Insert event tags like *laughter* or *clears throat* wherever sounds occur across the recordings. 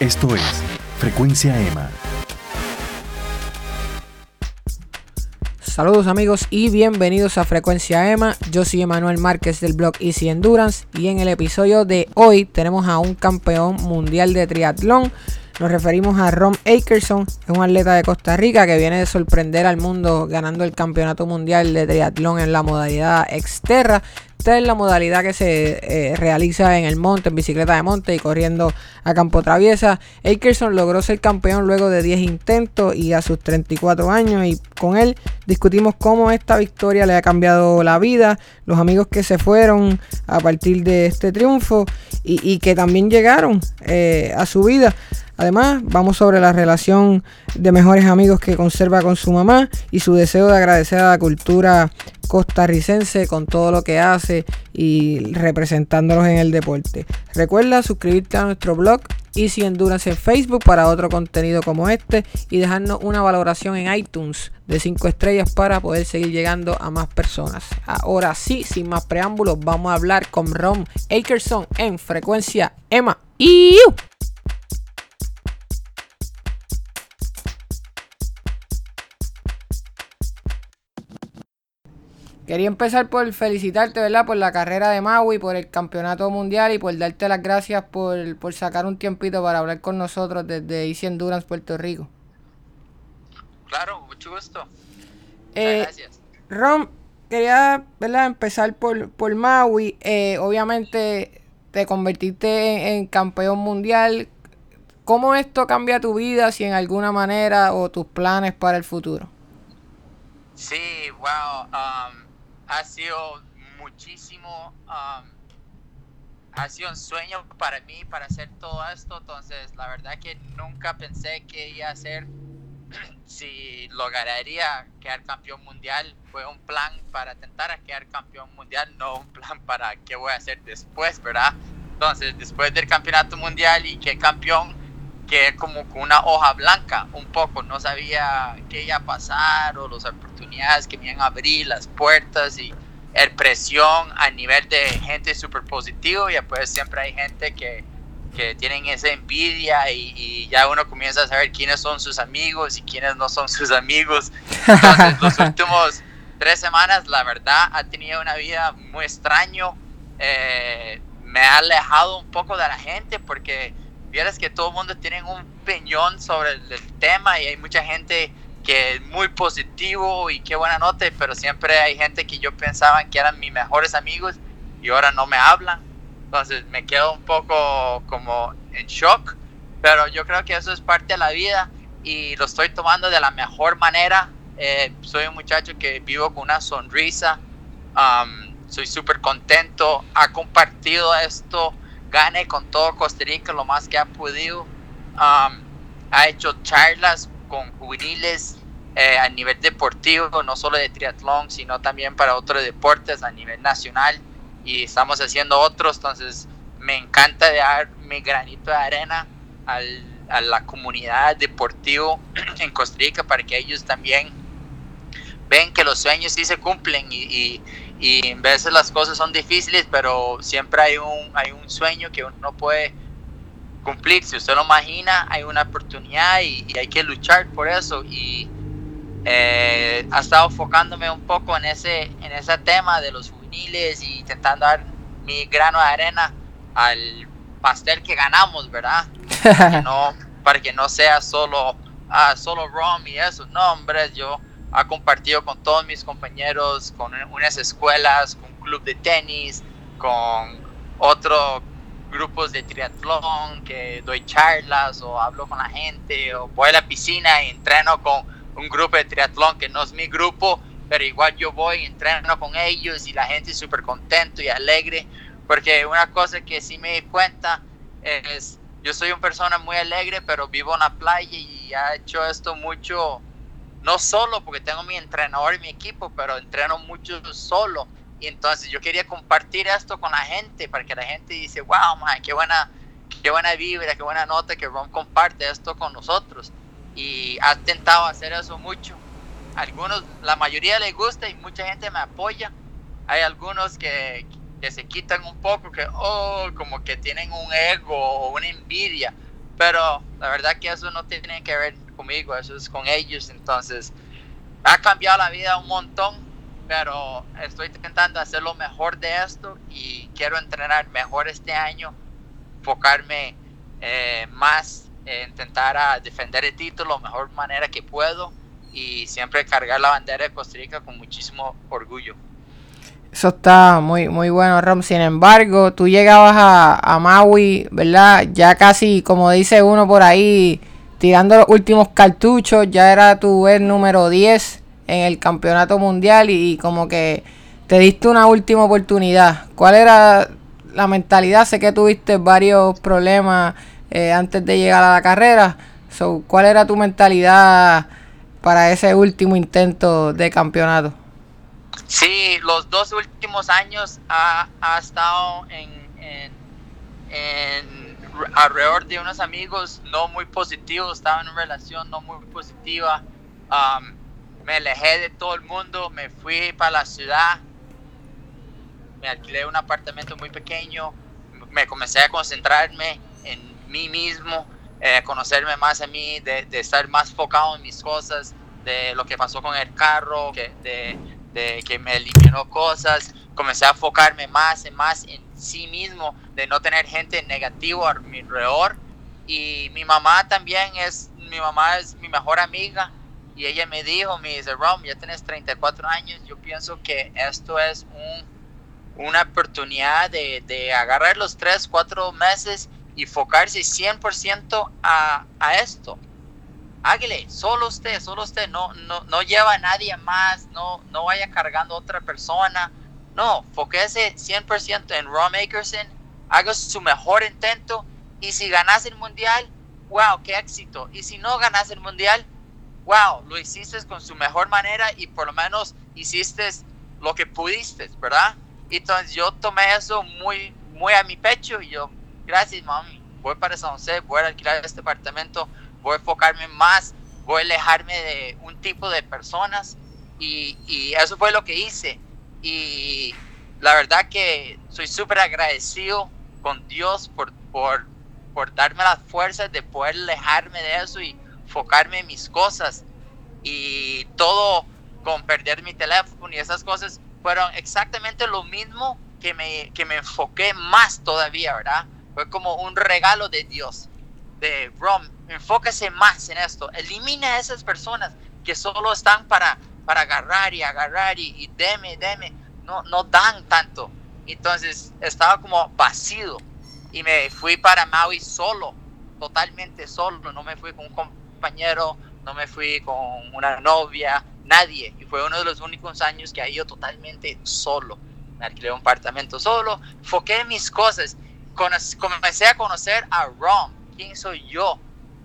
Esto es Frecuencia EMA. Saludos amigos y bienvenidos a Frecuencia EMA. Yo soy Emanuel Márquez del blog Easy Endurance y en el episodio de hoy tenemos a un campeón mundial de triatlón. Nos referimos a Ron Akerson, un atleta de Costa Rica que viene de sorprender al mundo ganando el campeonato mundial de triatlón en la modalidad exterra. Esta es la modalidad que se eh, realiza en el monte, en bicicleta de monte y corriendo a campo traviesa. Akerson logró ser campeón luego de 10 intentos y a sus 34 años y con él discutimos cómo esta victoria le ha cambiado la vida, los amigos que se fueron a partir de este triunfo y, que también llegaron eh, a su vida. Además, vamos sobre la relación de mejores amigos que conserva con su mamá y su deseo de agradecer a la cultura costarricense con todo lo que hace y representándolos en el deporte. Recuerda suscribirte a nuestro blog Easy Endurance en Facebook para otro contenido como este y dejarnos una valoración en iTunes de 5 estrellas para poder seguir llegando a más personas. Ahora sí, sin más preámbulos, vamos a hablar con Ron Akerson en frecuencia Emma. ¡Y! Quería empezar por felicitarte, ¿verdad? Por la carrera de Maui, por el campeonato mundial y por darte las gracias por, sacar un tiempito para hablar con nosotros desde Easy Endurance, Puerto Rico. Claro, mucho gusto. Eh, gracias. Ron, quería, ¿verdad? Empezar por, por Maui. Eh, obviamente te convertiste en, campeón mundial. ¿Cómo esto cambia tu vida, si en alguna manera, o tus planes para el futuro? Sí, wow. Um, ha sido muchísimo, um, ha sido un sueño para mí para hacer todo esto, entonces la verdad que nunca pensé que iba a ser, *clears throat* si lograría quedar campeón mundial, fue un plan para intentar a quedar campeón mundial, no un plan para qué voy a hacer después, ¿verdad? Entonces, después del campeonato mundial y que campeón, que como con una hoja blanca, un poco, no sabía qué iba a pasar o las oportunidades que me iban a abrir, las puertas y el presión a nivel de gente súper positivo y después siempre hay gente que, que tienen esa envidia y, ya uno comienza a saber quiénes son sus amigos y quiénes no son sus amigos. Entonces, los *laughs* últimos tres semanas, la verdad, ha tenido una vida muy extraño. Eh, me ha alejado un poco de la gente porque vieras que todo el mundo tiene un peñón sobre el, tema y hay mucha gente que es muy positivo y qué buena nota, pero siempre hay gente que yo pensaba que eran mis mejores amigos y ahora no me hablan. Entonces me quedo un poco como en shock, pero yo creo que eso es parte de la vida y lo estoy tomando de la mejor manera. Eh, soy un muchacho que vivo con una sonrisa, um, soy súper contento, ha compartido esto gane con todo Costa Rica lo más que ha podido. Um, ha hecho charlas con juveniles eh, a nivel deportivo, no solo de triatlón, sino también para otros deportes a nivel nacional. Y estamos haciendo otros, entonces me encanta dar mi granito de arena a la comunidad deportiva *clears throat* en Costa Rica para que ellos también ven que los sueños sí se cumplen y, y en veces las cosas son difíciles, pero siempre hay un, hay un sueño que uno puede cumplir. Si usted lo imagina, hay una oportunidad y, hay que luchar por eso. Y eh, ha estado enfocándome un poco en ese, en ese tema de los juveniles y intentando dar mi grano de arena al pastel que ganamos, ¿verdad? Para que no, *laughs* para que no sea solo, ah, solo rom y eso. No, hombre, yo ha compartido con todos mis compañeros, con unas escuelas, con un club de tenis, con otros grupos de triatlón, que doy charlas o hablo con la gente, o voy a la piscina y entreno con un grupo de triatlón que no es mi grupo, pero igual yo voy y entreno con ellos y la gente es súper contento y alegre, porque una cosa que sí me di cuenta es, yo soy una persona muy alegre, pero vivo en la playa y ha hecho esto mucho no solo porque tengo mi entrenador y mi equipo, pero entreno mucho solo. Y entonces yo quería compartir esto con la gente para que la gente dice, wow, man, qué buena, qué buena vibra, qué buena nota que Ron comparte esto con nosotros. Y ha intentado hacer eso mucho. Algunos, la mayoría les gusta y mucha gente me apoya. Hay algunos que, que se quitan un poco, que, oh, como que tienen un ego o una envidia pero la verdad que eso no tiene que ver conmigo, eso es con ellos, entonces ha cambiado la vida un montón, pero estoy intentando hacer lo mejor de esto y quiero entrenar mejor este año, enfocarme eh, más, intentar a defender el título la mejor manera que puedo y siempre cargar la bandera de Costa Rica con muchísimo orgullo. Eso está muy, muy bueno, Rom. Sin embargo, tú llegabas a, Maui, ¿verdad? Ya casi, como dice uno por ahí, tirando los últimos cartuchos, ya era tu vez número 10 en el campeonato mundial y, como que te diste una última oportunidad. ¿Cuál era la mentalidad? Sé que tuviste varios problemas eh, antes de llegar a la carrera. ¿Cuál era tu mentalidad para ese último intento de campeonato? Sí, los dos últimos años ha, estado en, alrededor de unos amigos no muy positivos, estaba en una relación no muy positiva. Um, me alejé de todo el mundo, me fui para la ciudad, me alquilé un apartamento muy pequeño, me comencé a concentrarme en mí mismo, eh, conocerme más a mí, de, estar más enfocado en mis cosas, de lo que pasó con el carro, que, de, de que me eliminó cosas, comencé a enfocarme más y más en sí mismo, de no tener gente negativa a mi alrededor. Y mi mamá también es, mi mamá es mi mejor amiga y ella me dijo, me dice, Rom, ya tienes 34 años, yo pienso que esto es un, una oportunidad de, de agarrar los 3, 4 meses y enfocarse 100% a, a esto hágale, solo usted, solo usted, no, no, no lleva a nadie más, no, no vaya cargando a otra persona, no, foquese 100% en Ron Makerson, haga su mejor intento y si ganas el mundial, wow, qué éxito, y si no ganas el mundial, wow, lo hiciste con su mejor manera y por lo menos hiciste lo que pudiste, ¿verdad? Entonces yo tomé eso muy, muy a mi pecho y yo, gracias mami, voy para San José, voy a alquilar este apartamento, voy a enfocarme más, voy a alejarme de un tipo de personas y, y eso fue lo que hice. Y la verdad que soy súper agradecido con Dios por, por, por darme las fuerzas de poder alejarme de eso y enfocarme en mis cosas. Y todo con perder mi teléfono y esas cosas fueron exactamente lo mismo que me, que me enfoqué más todavía, ¿verdad? Fue como un regalo de Dios de Rom, enfóquese más en esto, elimina a esas personas que solo están para, para agarrar y agarrar y, y deme, deme, no, no dan tanto. Entonces estaba como vacío y me fui para Maui solo, totalmente solo, no me fui con un compañero, no me fui con una novia, nadie. Y fue uno de los únicos años que he ido totalmente solo. Me alquilé un apartamento solo, enfoqué mis cosas, comencé a conocer a Rom quién soy yo.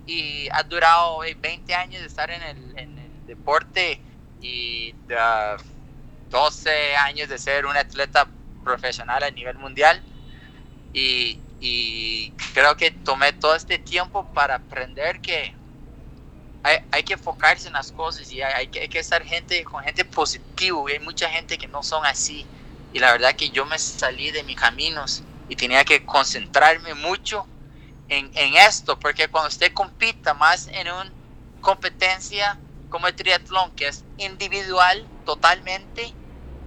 Y ha durado 20 años de estar en el, deporte y 12 años de ser un atleta profesional a nivel mundial. Y, creo que tomé todo este tiempo para aprender que hay, que enfocarse en las cosas y hay, que, estar gente, con gente positiva. Y hay mucha gente que no son así. Y la verdad que yo me salí de mis caminos y tenía que concentrarme mucho en, esto, porque cuando usted compita más en una competencia como el triatlón, que es individual totalmente,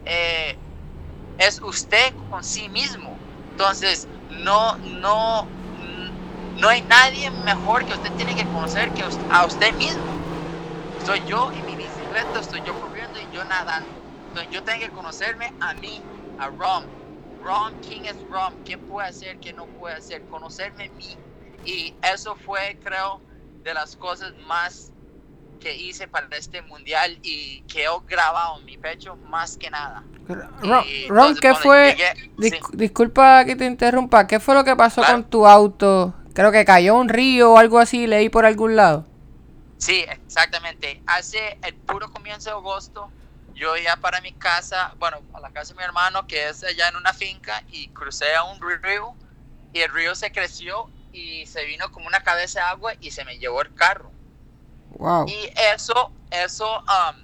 eh, es usted con sí mismo. Entonces, no, no, no hay nadie mejor que usted tiene que conocer que a usted mismo. Soy yo y mi bicicleta, estoy yo corriendo y yo nadando. Entonces, yo tengo que conocerme a mí, a Rom. Rom, ¿quién es Rom? ¿Qué puede hacer? ¿Qué no puede hacer? Conocerme a mí y eso fue, creo, de las cosas más que hice para este mundial y que he grabado en mi pecho más que nada. Ron, ¿qué fue? Disculpa que te interrumpa, ¿qué fue lo que pasó con tu auto? Creo que cayó un río o algo así, leí por algún lado. Sí, exactamente. Hace el puro comienzo de agosto, yo iba para mi casa, bueno, a la casa de mi hermano, que es allá en una finca, y crucé a un río, y el río se creció y se vino como una cabeza de agua y se me llevó el carro. Wow. Y eso, eso, um,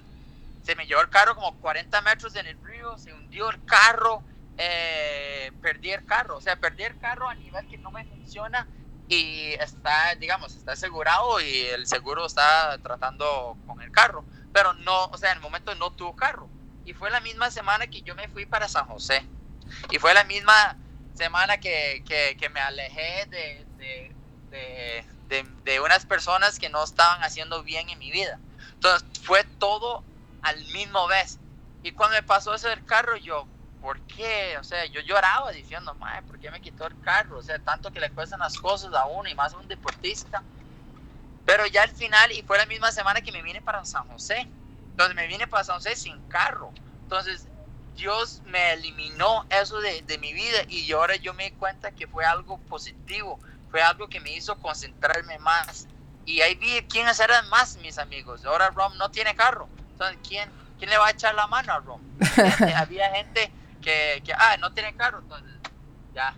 se me llevó el carro como 40 metros en el río, se hundió el carro, eh, perdí el carro, o sea, perdí el carro a nivel que no me funciona y está, digamos, está asegurado y el seguro está tratando con el carro, pero no, o sea, en el momento no tuvo carro. Y fue la misma semana que yo me fui para San José. Y fue la misma semana que, que, que me alejé de, de, de, de, unas personas que no estaban haciendo bien en mi vida. Entonces fue todo al mismo vez. Y cuando me pasó eso del carro, yo, ¿por qué? O sea, yo lloraba diciendo, madre, ¿por qué me quitó el carro? O sea, tanto que le cuestan las cosas a uno y más a un deportista. Pero ya al final, y fue la misma semana que me vine para San José. Entonces me vine para San José sin carro. Entonces Dios me eliminó eso de, de mi vida y ahora yo me di cuenta que fue algo positivo, fue algo que me hizo concentrarme más. Y ahí vi quién hacer más, mis amigos. Ahora Rom no tiene carro. Entonces, ¿quién, quién le va a echar la mano a Rom? *laughs* había gente que, que, ah, no tiene carro. Entonces, ya.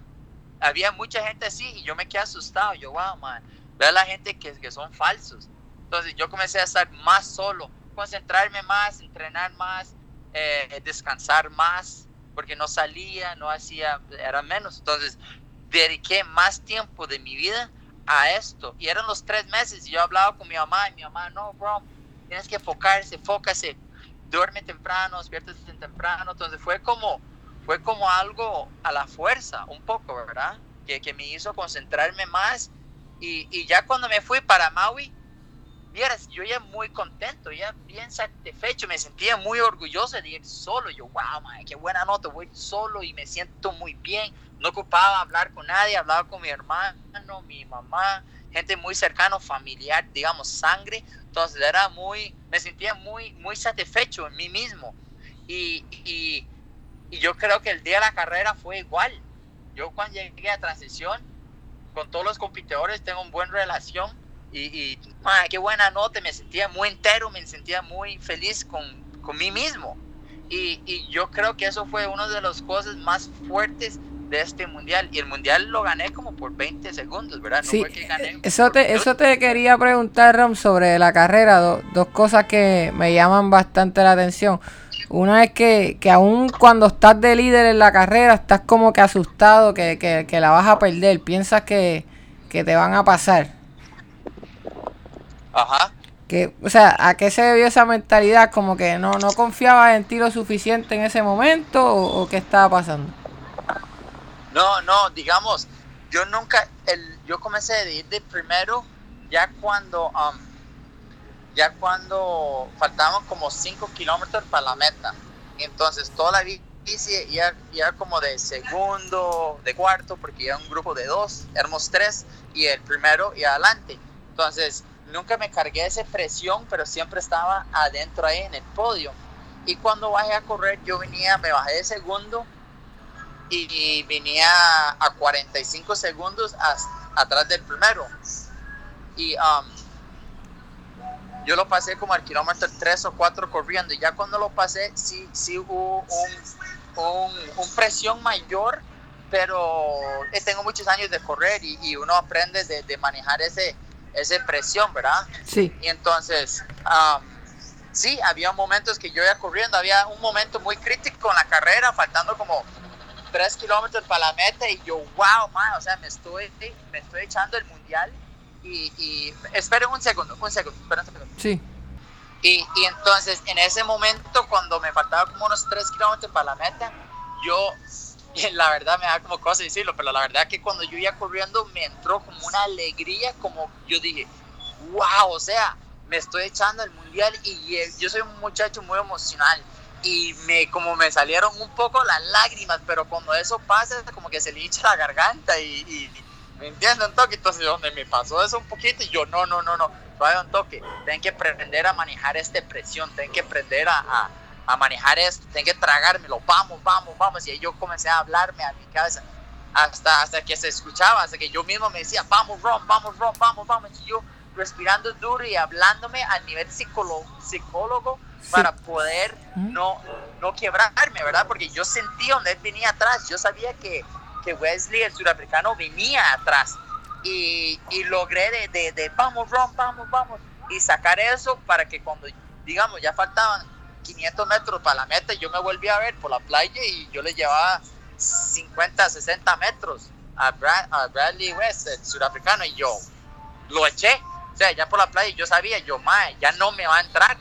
Había mucha gente así y yo me quedé asustado. Yo, wow, man. Ve a la gente que, que son falsos. Entonces, yo comencé a estar más solo, concentrarme más, entrenar más, eh, descansar más, porque no salía, no hacía, era menos. Entonces, dediqué más tiempo de mi vida a esto. Y eran los tres meses y yo hablaba con mi mamá y mi mamá, no, bro, tienes que enfocarse, fócase, duerme temprano, despiértate temprano. Entonces fue como, fue como algo a la fuerza, un poco, ¿verdad? Que, que me hizo concentrarme más. Y, y ya cuando me fui para Maui, vieras, yo ya muy contento, ya bien satisfecho, me sentía muy orgulloso de ir solo. Yo, wow, man, qué buena nota, voy solo y me siento muy bien. No ocupaba hablar con nadie, hablaba con mi hermano, mi mamá, gente muy cercana, familiar, digamos, sangre. Entonces era muy, me sentía muy, muy satisfecho en mí mismo. Y, y, yo creo que el día de la carrera fue igual. Yo cuando llegué a transición, con todos los competidores tengo una buena relación y, qué buena nota, me sentía muy entero, me sentía muy feliz con, con mí mismo. Y, y, yo creo que eso fue una de las cosas más fuertes de este mundial. Y el mundial lo gané como por 20 segundos, ¿verdad? No sí, fue que gané eso, te, eso te quería preguntar, Ram, sobre la carrera. dos cosas que me llaman bastante la atención. Una es que, que aún cuando estás de líder en la carrera, estás como que asustado que, que, que la vas a perder. Piensas que, que te van a pasar. Ajá. Que, o sea, ¿a qué se debió esa mentalidad? Como que no, no confiaba en ti lo suficiente en ese momento o, qué estaba pasando? No, no, digamos, yo nunca, el, yo comencé a ir de primero ya cuando, um, ya cuando faltaban como 5 kilómetros para la meta. Entonces toda la bici ya, ya como de segundo, de cuarto, porque ya un grupo de dos, éramos tres, y el primero y adelante. Entonces, nunca me cargué esa presión, pero siempre estaba adentro ahí en el podio. Y cuando bajé a correr, yo venía, me bajé de segundo y venía a 45 segundos atrás del primero. Y um, yo lo pasé como al kilómetro 3 o 4 corriendo. Y ya cuando lo pasé, sí, sí hubo un, presión mayor, pero eh, tengo muchos años de correr y, uno aprende de, de manejar ese, esa presión, ¿verdad? Sí. Y entonces, um, sí, había momentos que yo iba corriendo, había un momento muy crítico en la carrera, faltando como tres kilómetros para la meta y yo, wow, man, o sea, me estoy, me estoy echando el mundial y, y esperen un segundo, un segundo, esperen un segundo. Sí. Y, y entonces, en ese momento, cuando me faltaba como unos tres kilómetros para la meta, yo *laughs* la verdad me da como cosa decirlo, pero la verdad que cuando yo iba corriendo me entró como una alegría, como yo dije, wow, o sea, me estoy echando el mundial y yo soy un muchacho muy emocional y me como me salieron un poco las lágrimas, pero cuando eso pasa como que se le hincha la garganta y, me entienden un toque, entonces donde me pasó eso un poquito y yo no, no, no, no, todavía un toque, tengo que aprender a manejar esta presión, tengo que aprender a a manejar esto, tengo que tragármelo, vamos, vamos, vamos. Y ahí yo comencé a hablarme a mi cabeza hasta, hasta que se escuchaba, hasta que yo mismo me decía, vamos, Ron, vamos, Ron, vamos, vamos. Y yo respirando duro y hablándome a nivel psicólogo, psicólogo para poder no, no quebrarme, ¿verdad? Porque yo sentía donde él venía atrás, yo sabía que, que Wesley, el surafricano, venía atrás. Y, y logré de, de, de, vamos, Ron, vamos, vamos, y sacar eso para que cuando, digamos, ya faltaban 500 metros para la meta y yo me volví a ver por la playa y yo le llevaba 50, 60 metros. a, Bradley West, el surafricano, y yo lo eché. O sea, ya por la playa yo sabía, yo, mae, ya no me va a entrar.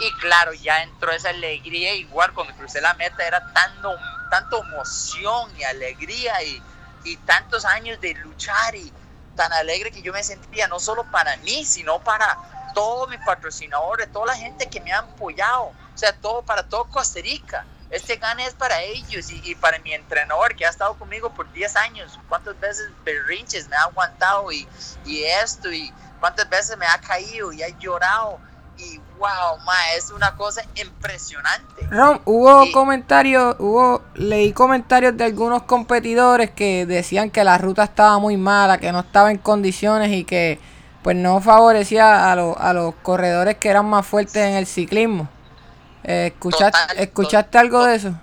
Y claro, ya entró esa alegría, igual cuando crucé la meta era tanto, tanto emoción y alegría y, y tantos años de luchar y tan alegre que yo me sentía, no solo para mí, sino para todos mis patrocinadores, toda la gente que me ha apoyado, sea, todo para todo Costa Rica. Este gane es para ellos y, para mi entrenador que ha estado conmigo por 10 años. ¿Cuántas veces berrinches me ha aguantado y, y esto? y ¿Cuántas veces me ha caído y ha llorado? Y wow, ma, es una cosa impresionante. Ron, hubo comentarios, hubo, leí comentarios de algunos competidores que decían que la ruta estaba muy mala, que no estaba en condiciones y que pues no favorecía a, a los corredores que eran más fuertes en el ciclismo. Eh, ¿escuchaste, ¿Escuchaste algo de eso?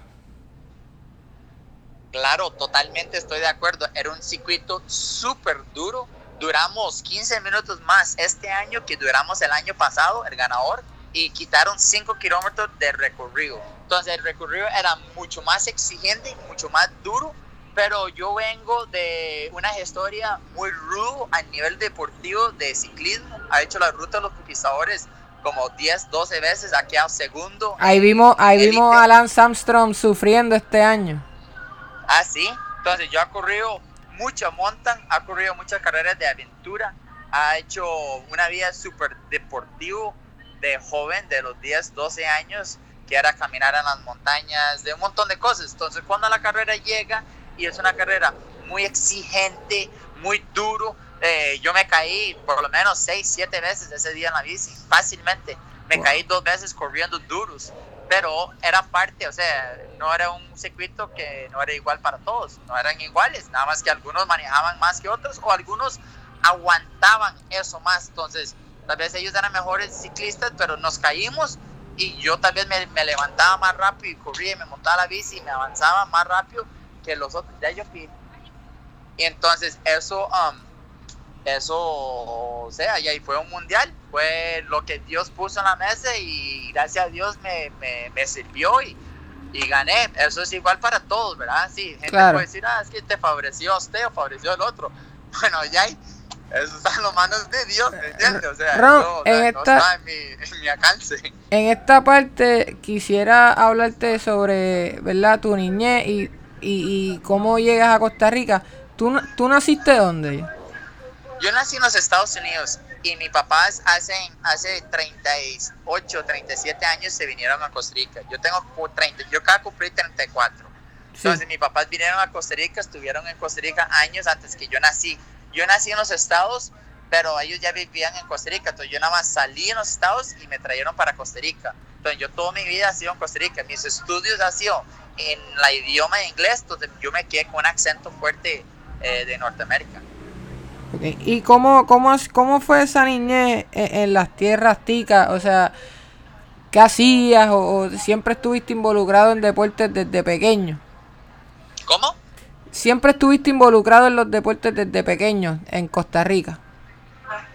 Claro, totalmente estoy de acuerdo. Era un circuito súper duro. Duramos 15 minutos más este año que duramos el año pasado, el ganador, y quitaron 5 kilómetros de recorrido. Entonces el recorrido era mucho más exigente, mucho más duro pero yo vengo de una historia muy rudo a nivel deportivo de ciclismo. Ha hecho la ruta de los conquistadores como 10, 12 veces, ha quedado segundo. Ahí vimos, ahí vimos a Lance Armstrong sufriendo este año. Ah, sí. Entonces yo he corrido mucho mountain, ha corrido muchas carreras de aventura, ha hecho una vida súper deportivo de joven, de los 10, 12 años, que era caminar en las montañas, de un montón de cosas. Entonces cuando la carrera llega, y es una carrera muy exigente, muy duro. Eh, yo me caí por lo menos seis, siete veces ese día en la bici, fácilmente. Me caí dos veces corriendo duros, pero era parte, o sea, no era un circuito que no era igual para todos, no eran iguales, nada más que algunos manejaban más que otros o algunos aguantaban eso más. Entonces, tal vez ellos eran mejores ciclistas, pero nos caímos y yo tal vez me, me levantaba más rápido y corría y me montaba la bici y me avanzaba más rápido que los otros, ya yo Y entonces eso, um, eso, o sea, y ahí fue un mundial, fue lo que Dios puso en la mesa y gracias a Dios me, me, sirvió y, y, gané. Eso es igual para todos, ¿verdad? Sí, gente puede decir, ah, es que te favoreció a usted o favoreció al otro. *laughs* Bueno, ya eso está en las manos de Dios, ¿me entiendes? O sea, eso, en esta, no está en mi, en mi, alcance. En esta parte quisiera hablarte sobre, ¿verdad? Tu niñez y y, cómo llegas a Costa Rica. ¿Tú, ¿Tú naciste dónde? Yo nací en los Estados Unidos y mis papás hace, hace 38, 37 años se vinieron a Costa Rica. Yo tengo 30, yo acabo de cumplir 34. Entonces mis papás vinieron a Costa Rica, estuvieron en Costa Rica años antes que yo nací. Yo nací en los Estados, pero ellos ya vivían en Costa Rica. Entonces yo nada más salí en los Estados y me trajeron para Costa Rica. Entonces yo toda mi vida ha sido en Costa Rica. Mis estudios han sido en la idioma inglés, entonces yo me quedé con un acento fuerte eh, de Norteamérica. ¿Y cómo, cómo, cómo fue esa niñez en, las tierras ticas? O sea, ¿qué hacías o, siempre estuviste involucrado en deportes desde pequeño? ¿Cómo? ¿Siempre estuviste involucrado en los deportes desde pequeño en Costa Rica?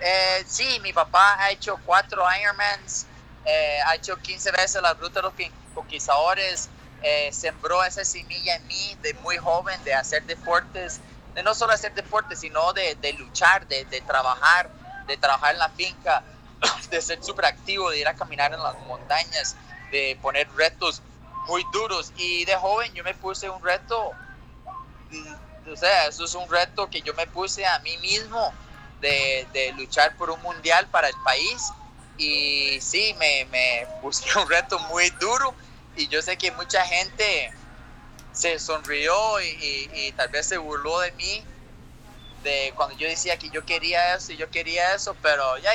Eh, sí, mi papá ha hecho cuatro Ironmans, eh, ha hecho 15 veces la ruta de los conquistadores, eh, sembró esa semilla en mí de muy joven de hacer deportes, de no solo hacer deportes, sino de, de luchar, de, de, trabajar, de trabajar en la finca, *coughs* de ser súper activo, de ir a caminar en las montañas, de poner retos muy duros. Y de joven yo me puse un reto, mm, o sea, eso es un reto que yo me puse a mí mismo de, de luchar por un mundial para el país. Y sí, me, me busqué *laughs* un reto muy duro y yo sé que mucha gente se sonrió y, tal vez se burló de mí de cuando yo decía que yo quería eso y yo quería eso, pero ya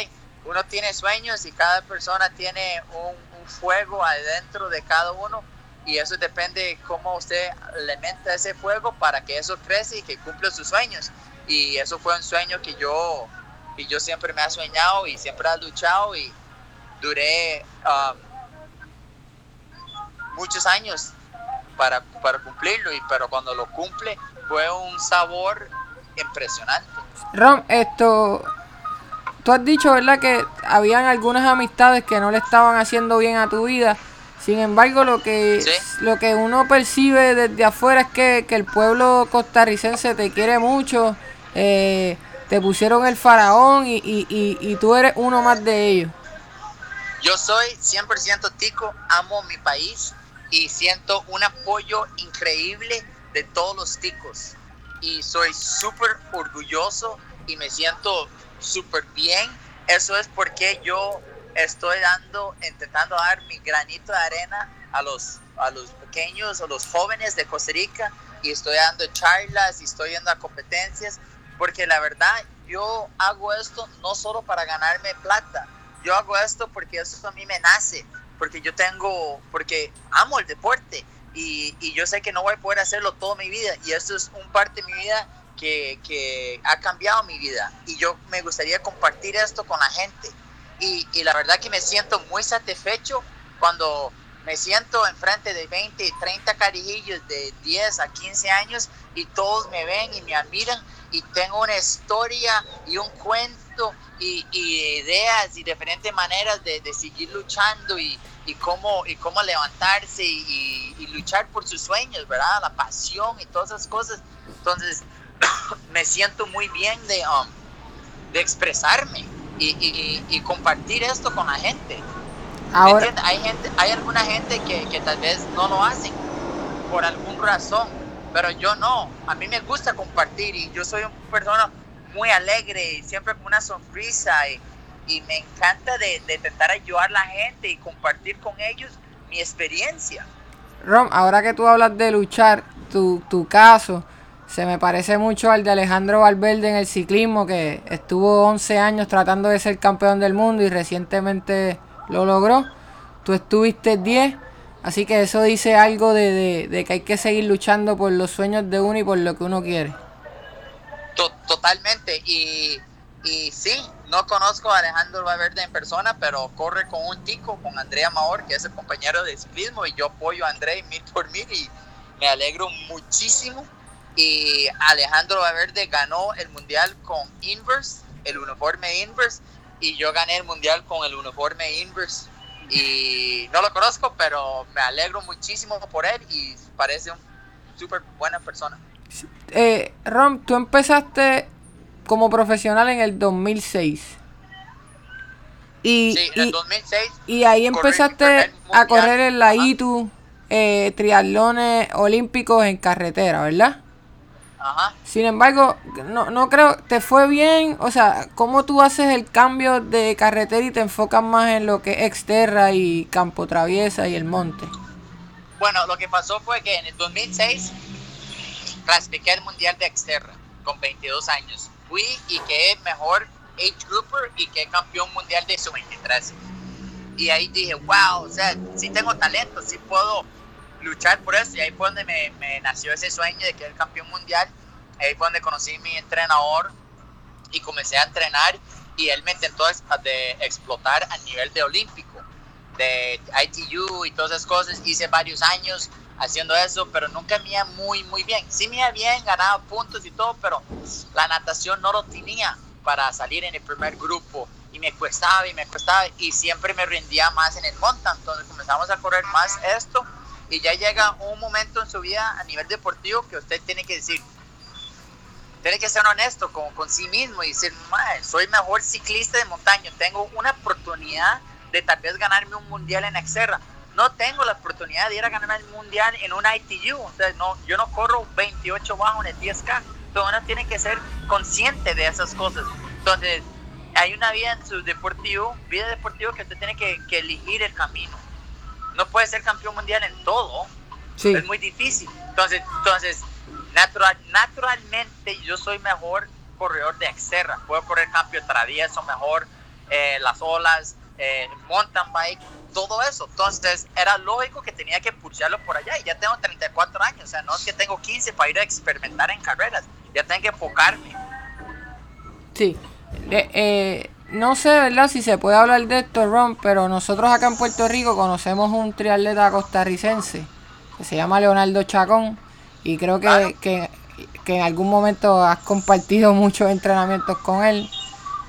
uno tiene sueños y cada persona tiene un, fuego adentro de cada uno y eso depende de cómo usted alimenta ese fuego para que eso crece y que cumpla sus sueños. Y eso fue un sueño que yo, y yo siempre me ha soñado y siempre he luchado y duré um, muchos años para, para cumplirlo, y, pero cuando lo cumple fue un sabor impresionante. Ron, esto, tú has dicho, ¿verdad? Que habían algunas amistades que no le estaban haciendo bien a tu vida. Sin embargo, lo que, lo que uno percibe desde afuera es que, el pueblo costarricense te quiere mucho. Eh, te pusieron el faraón y, y, tú eres uno más de ellos. Yo soy 100% tico, amo mi país y siento un apoyo increíble de todos los ticos. Y soy súper orgulloso y me siento súper bien. Eso es porque yo estoy dando, intentando dar mi granito de arena a los, a los pequeños, a los jóvenes de Costa Rica y estoy dando charlas y estoy yendo a competencias porque la verdad yo hago esto no solo para ganarme plata, yo hago esto porque eso a mí me nace, porque yo tengo, porque amo el deporte y, y yo sé que no voy a poder hacerlo toda mi vida. Y esto es un parte de mi vida que, que ha cambiado mi vida. Y yo me gustaría compartir esto con la gente. Y, y la verdad que me siento muy satisfecho cuando me siento enfrente de 20, 30 carijillos de 10 a 15 años y todos me ven y me admiran. Y tengo una historia y un cuento y, ideas y diferentes maneras de, seguir luchando y, y, cómo, y cómo levantarse y, luchar por sus sueños, ¿verdad? La pasión y todas esas cosas. Entonces, *coughs* me siento muy bien de, um, de expresarme y, compartir esto con la gente. Ahora, hay gente, hay alguna gente que, que tal vez no lo hacen por alguna razón pero yo no, a mí me gusta compartir y yo soy una persona muy alegre siempre con una sonrisa y, me encanta de, de, intentar ayudar a la gente y compartir con ellos mi experiencia. Rom, ahora que tú hablas de luchar, tu, tu caso se me parece mucho al de Alejandro Valverde en el ciclismo, que estuvo 11 años tratando de ser campeón del mundo y recientemente lo logró. Tú estuviste 10 Así que eso dice algo de, que hay que seguir luchando por los sueños de uno y por lo que uno quiere. Totalmente. Y, y sí, no conozco a Alejandro Valverde en persona, pero corre con un tico, con Andrea Maor, que es el compañero de ciclismo, y yo apoyo a Andrea mil por mil y me alegro muchísimo. Y Alejandro Valverde ganó el mundial con Inverse, el uniforme Inverse, y yo gané el mundial con el uniforme Inverse y no lo conozco, pero me alegro muchísimo por él y parece un súper buena persona. Eh, Rom, tú empezaste como profesional en el 2006. Y, sí, en el 2006. Y ahí empezaste a correr en la ITU, eh, triatlones olímpicos en carretera, ¿verdad? Sin embargo, no, no creo, te fue bien, o sea, ¿cómo tú haces el cambio de carretera y te enfocas más en lo que es Exterra y Campo Traviesa y el monte? Bueno, lo que pasó fue que en el 2006 clasifiqué al Mundial de Exterra con 22 años. Fui y quedé mejor age grouper y quedé campeón mundial de sub-23. Y ahí dije, wow, o sea, sí tengo talento, sí puedo luchar por eso. Y ahí fue donde me, nació ese sueño de que el campeón mundial. Ahí fue donde conocí a mi entrenador y comencé a entrenar. Y él me intentó de explotar a nivel de olímpico, de ITU y todas esas cosas. Hice varios años haciendo eso, pero nunca me iba muy, muy bien. Sí me iba bien, ganaba puntos y todo, pero la natación no lo tenía para salir en el primer grupo y me costaba y me costaba y siempre me rendía más en el mountain. Entonces comenzamos a correr más esto y ya llega un momento en su vida a nivel deportivo que usted tiene que decir, tiene que ser honesto con, con sí mismo y decir, soy mejor ciclista de montaña, tengo una oportunidad de tal vez ganarme un mundial en Exerra. No tengo la oportunidad de ir a ganar el mundial en un ITU. Entonces, no, yo no corro 28 bajo en el 10K. Entonces, uno tiene que ser consciente de esas cosas. Entonces, hay una vida en su deportivo, vida deportiva que usted tiene que, que elegir el camino no puede ser campeón mundial en todo. Es muy difícil. Entonces, entonces natural, naturalmente yo soy mejor corredor de exterra. Puedo correr cambio travieso mejor, eh, las olas, eh, mountain bike, todo eso. Entonces era lógico que tenía que pulsarlo por allá. Y ya tengo 34 años. O sea, no es que tengo 15 para ir a experimentar en carreras. Ya tengo que enfocarme. Sí. eh, no sé, ¿verdad? Si se puede hablar de esto, Ron, pero nosotros acá en Puerto Rico conocemos un triatleta costarricense que se llama Leonardo Chacón y creo que, que, en algún momento has compartido *laughs* muchos entrenamientos con él.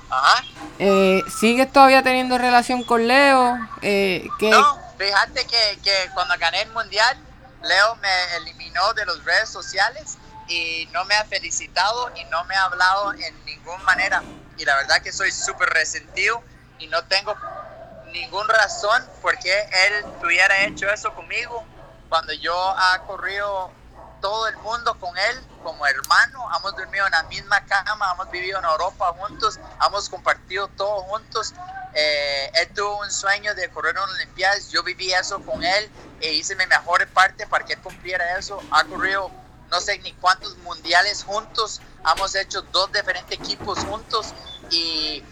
Ajá. Eh, ¿Sigues todavía teniendo relación con Leo? Eh, no, fíjate que, que cuando gané el mundial, Leo me eliminó de las redes sociales y no me ha felicitado y no me ha hablado en ninguna manera. Y la verdad que soy súper resentido y no tengo ninguna razón por qué él hubiera hecho eso conmigo cuando yo ha corrido todo el mundo con él como hermano, hemos dormido en la misma cama, hemos vivido en Europa juntos, hemos compartido todo juntos. Eh, él tuvo un sueño de correr en Olimpiadas, yo viví eso con él e hice mi mejor parte para que él cumpliera eso. Ha corrido no sé ni cuántos mundiales juntos, hemos hecho dos diferentes equipos juntos y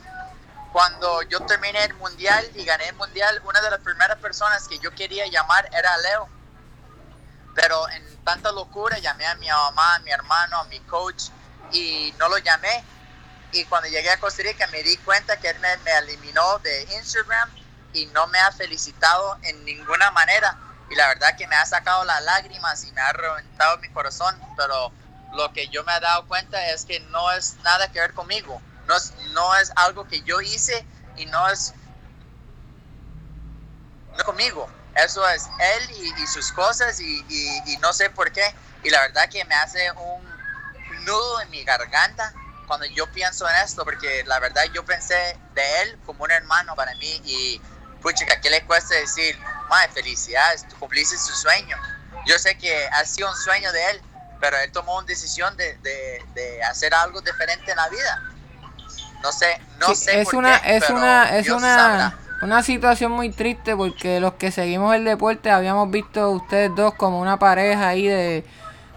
cuando yo terminé el mundial y gané el mundial, una de las primeras personas que yo quería llamar era Leo. Pero en tanta locura llamé a mi mamá, a mi hermano, a mi coach y no lo llamé. Y cuando llegué a Costa Rica me di cuenta que él me, me eliminó de Instagram y no me ha felicitado en ninguna manera. Y la verdad que me ha sacado las lágrimas y me ha reventado mi corazón, pero lo que yo me he dado cuenta es que no es nada que ver conmigo, no es, no es algo que yo hice y no es no conmigo, eso es él y, sus cosas y, y, no sé por qué, y la verdad que me hace un nudo en mi garganta cuando yo pienso en esto, porque la verdad yo pensé de él como un hermano para mí y pucha, ¿qué le cuesta decir? Madre, felicidades, cumpliste su sueño. Yo sé que ha sido un sueño de él, pero él tomó una decisión de, de, hacer algo diferente en la vida. No sé, no sé. Es una, es una, es una, una situación muy triste porque los que seguimos el deporte habíamos visto ustedes dos como una pareja ahí de,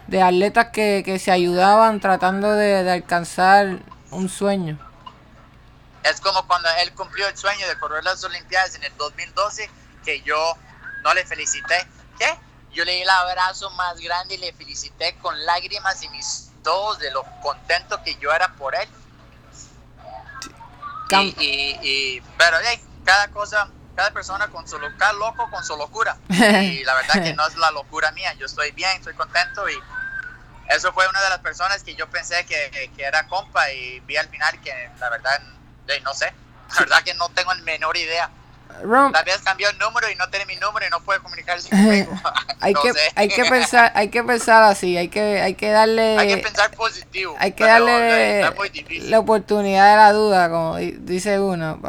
de atletas que, que se ayudaban tratando de, de alcanzar un sueño. Es como cuando él cumplió el sueño de correr las Olimpiadas en el 2012, que yo no le felicité. ¿Qué? Yo le di el abrazo más grande y le felicité con lágrimas y mis ojos de lo contento que yo era por él. Y, pero hey, cada cosa, cada persona con su cada loco con su locura. *laughs* y la verdad que no es la locura mía. Yo estoy bien, estoy contento y eso fue una de las personas que yo pensé que, que era compa y vi al final que la verdad no sé. La *laughs* verdad que no tengo la menor idea. Tal vez cambió el número y no tiene mi número y no puede comunicarse *laughs* conmigo. hay, que, hay que pensar, hay que pensar así, hay que, hay que darle. Hay que pensar positivo. Hay que darle la oportunidad de la duda, como dice uno,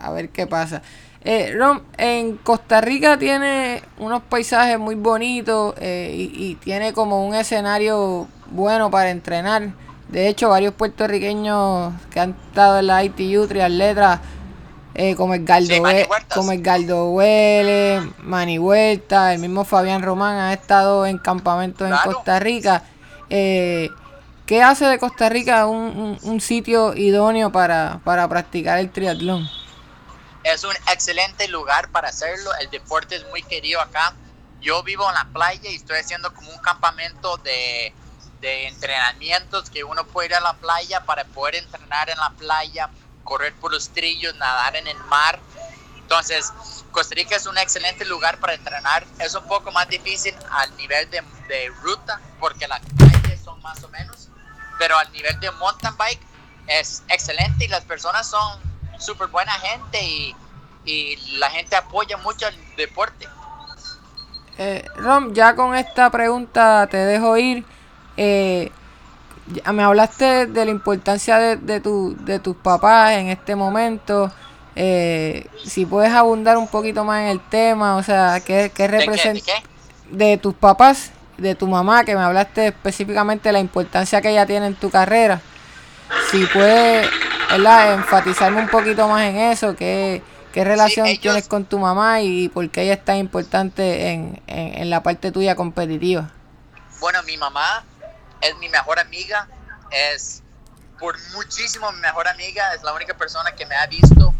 a ver qué pasa. Eh, Rom, en Costa Rica tiene unos paisajes muy bonitos eh, y, y, tiene como un escenario bueno para entrenar. De hecho, varios puertorriqueños que han estado en la ITU, letras, eh, como el Galdo, como el Galdo Huele, Mani Huerta, el mismo Fabián Román ha estado en campamentos en Costa Rica. Eh, ¿Qué hace de Costa Rica un, sitio idóneo para, para practicar el triatlón? Es un excelente lugar para hacerlo. El deporte es muy querido acá. Yo vivo en la playa y estoy haciendo como un campamento de de entrenamientos que uno puede ir a la playa para poder entrenar en la playa, correr por los trillos, nadar en el mar. Entonces, Costa Rica es un excelente lugar para entrenar. Es un poco más difícil al nivel de, de ruta porque las calles son más o menos, pero al nivel de mountain bike es excelente y las personas son súper buena gente y, y, la gente apoya mucho el deporte. Eh, Rom, ya con esta pregunta te dejo ir. Eh, me hablaste de la importancia de, de, tu, de tus papás en este momento. Eh, si puedes abundar un poquito más en el tema, o sea, ¿qué, representa ¿De, tus papás, de tu mamá, que me hablaste específicamente de la importancia que ella tiene en tu carrera? Si puedes enfatizarme un poquito más en eso, ¿qué, qué relación tienes con tu mamá y por qué ella es tan importante en, en, en la parte tuya competitiva? Bueno, mi mamá es mi mejor amiga, es por muchísimo mi mejor amiga, es la única persona que me ha visto,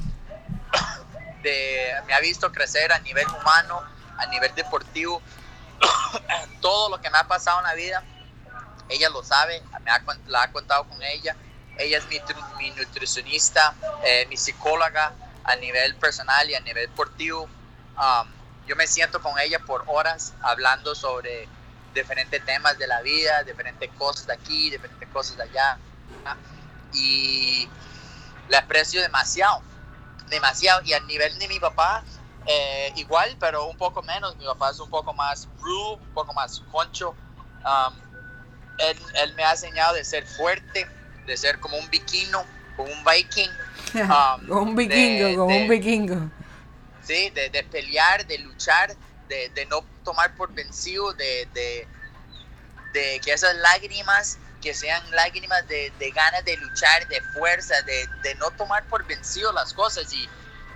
*coughs* de, me ha visto crecer a nivel humano, a nivel deportivo, *coughs* todo lo que me ha pasado en la vida, ella lo sabe, me ha, la ha contado con ella, ella es mi, mi nutricionista, eh, mi psicóloga a nivel personal y a nivel deportivo. Um, yo me siento con ella por horas hablando sobre diferentes temas de la vida, diferentes cosas de aquí, diferentes cosas de allá. Y la aprecio demasiado, demasiado. Y a nivel de mi papá, eh, igual, pero un poco menos. Mi papá es un poco más rude, un poco más concho. Um, él, él, me ha enseñado de ser fuerte, de ser como un vikingo, como un viking. *laughs* Um, como un vikingo, de, como de, un vikingo. Sí, de, de, pelear, de luchar, de, de no tomar por vencido, de, de, de que esas lágrimas que sean lágrimas de, de ganas de luchar, de fuerza, de, de, no tomar por vencido las cosas. Y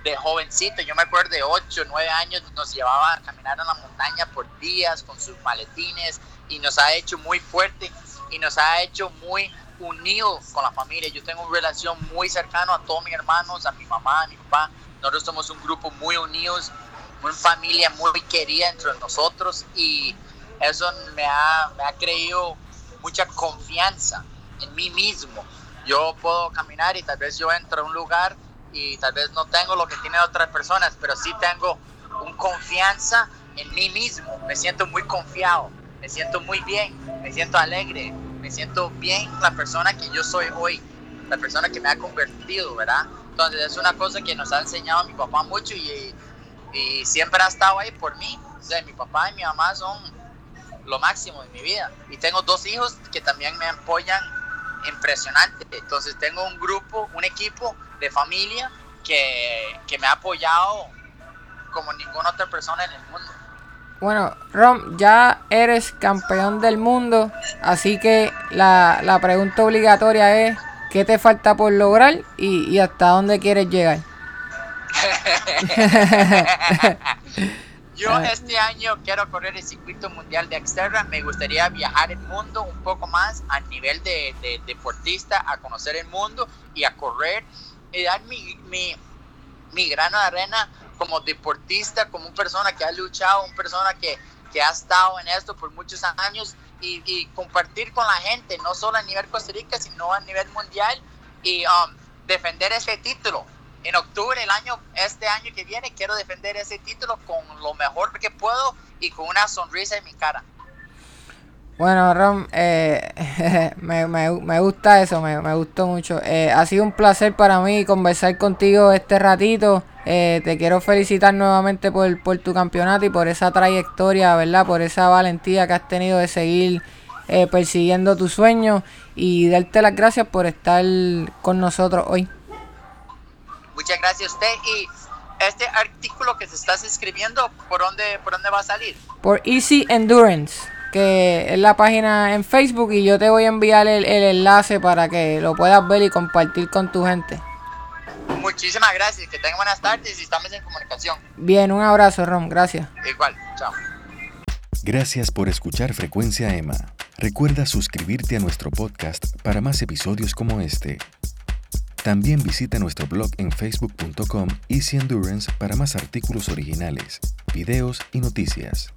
de jovencito, yo me acuerdo de 8, 9 años, nos llevaba a caminar a la montaña por días con sus maletines y nos ha hecho muy fuerte y nos ha hecho muy unidos con la familia. Yo tengo una relación muy cercana a todos mis hermanos, a mi mamá, a mi papá. Nosotros somos un grupo muy unidos, una familia muy querida entre nosotros y eso me ha, me ha creído mucha confianza en mí mismo. Yo puedo caminar y tal vez yo entro a un lugar y tal vez no tengo lo que tienen otras personas, pero sí tengo un confianza en mí mismo. Me siento muy confiado, me siento muy bien, me siento alegre, me siento bien la persona que yo soy hoy, la persona que me ha convertido, ¿verdad? Entonces es una cosa que nos ha enseñado mi papá mucho y, y siempre ha estado ahí por mí. O sea, mi papá y mi mamá son lo máximo en mi vida. Y tengo dos hijos que también me apoyan impresionante. Entonces tengo un grupo, un equipo de familia que, que me ha apoyado como ninguna otra persona en el mundo. Bueno, Rom, ya eres campeón del mundo, así que la, la pregunta obligatoria es, ¿qué te falta por lograr y, y hasta dónde quieres llegar? Yo este año quiero correr el circuito mundial de Xterra. Me gustaría viajar el mundo un poco más a nivel de, de, deportista, a conocer el mundo y a correr y dar mi, mi, mi grano de arena como deportista, como una persona que ha luchado, una persona que, que ha estado en esto por muchos años y, compartir con la gente, no solo a nivel Costa Rica, sino a nivel mundial y um, defender ese título en octubre el año, este año que viene, quiero defender ese título con lo mejor que puedo y con una sonrisa en mi cara. Bueno, Ron, eh, *laughs* me, me, me, gusta eso, me, me gustó mucho. Eh, ha sido un placer para mí conversar contigo este ratito. Eh, te quiero felicitar nuevamente por, por tu campeonato y por esa trayectoria, ¿verdad? Por esa valentía que has tenido de seguir eh, persiguiendo tus sueños y darte las gracias por estar con nosotros hoy. Muchas gracias a usted. Y este artículo que te estás escribiendo, ¿por dónde, ¿por dónde va a salir? Por Easy Endurance, que es la página en Facebook y yo te voy a enviar el, el enlace para que lo puedas ver y compartir con tu gente. Muchísimas gracias, que tengan buenas tardes y estamos en comunicación. Bien, un abrazo, Rom, gracias. Igual, chao. Gracias por escuchar Frecuencia Emma. Recuerda suscribirte a nuestro podcast para más episodios como este. También visita nuestro blog en facebook.com Easy Endurance para más artículos originales, videos y noticias.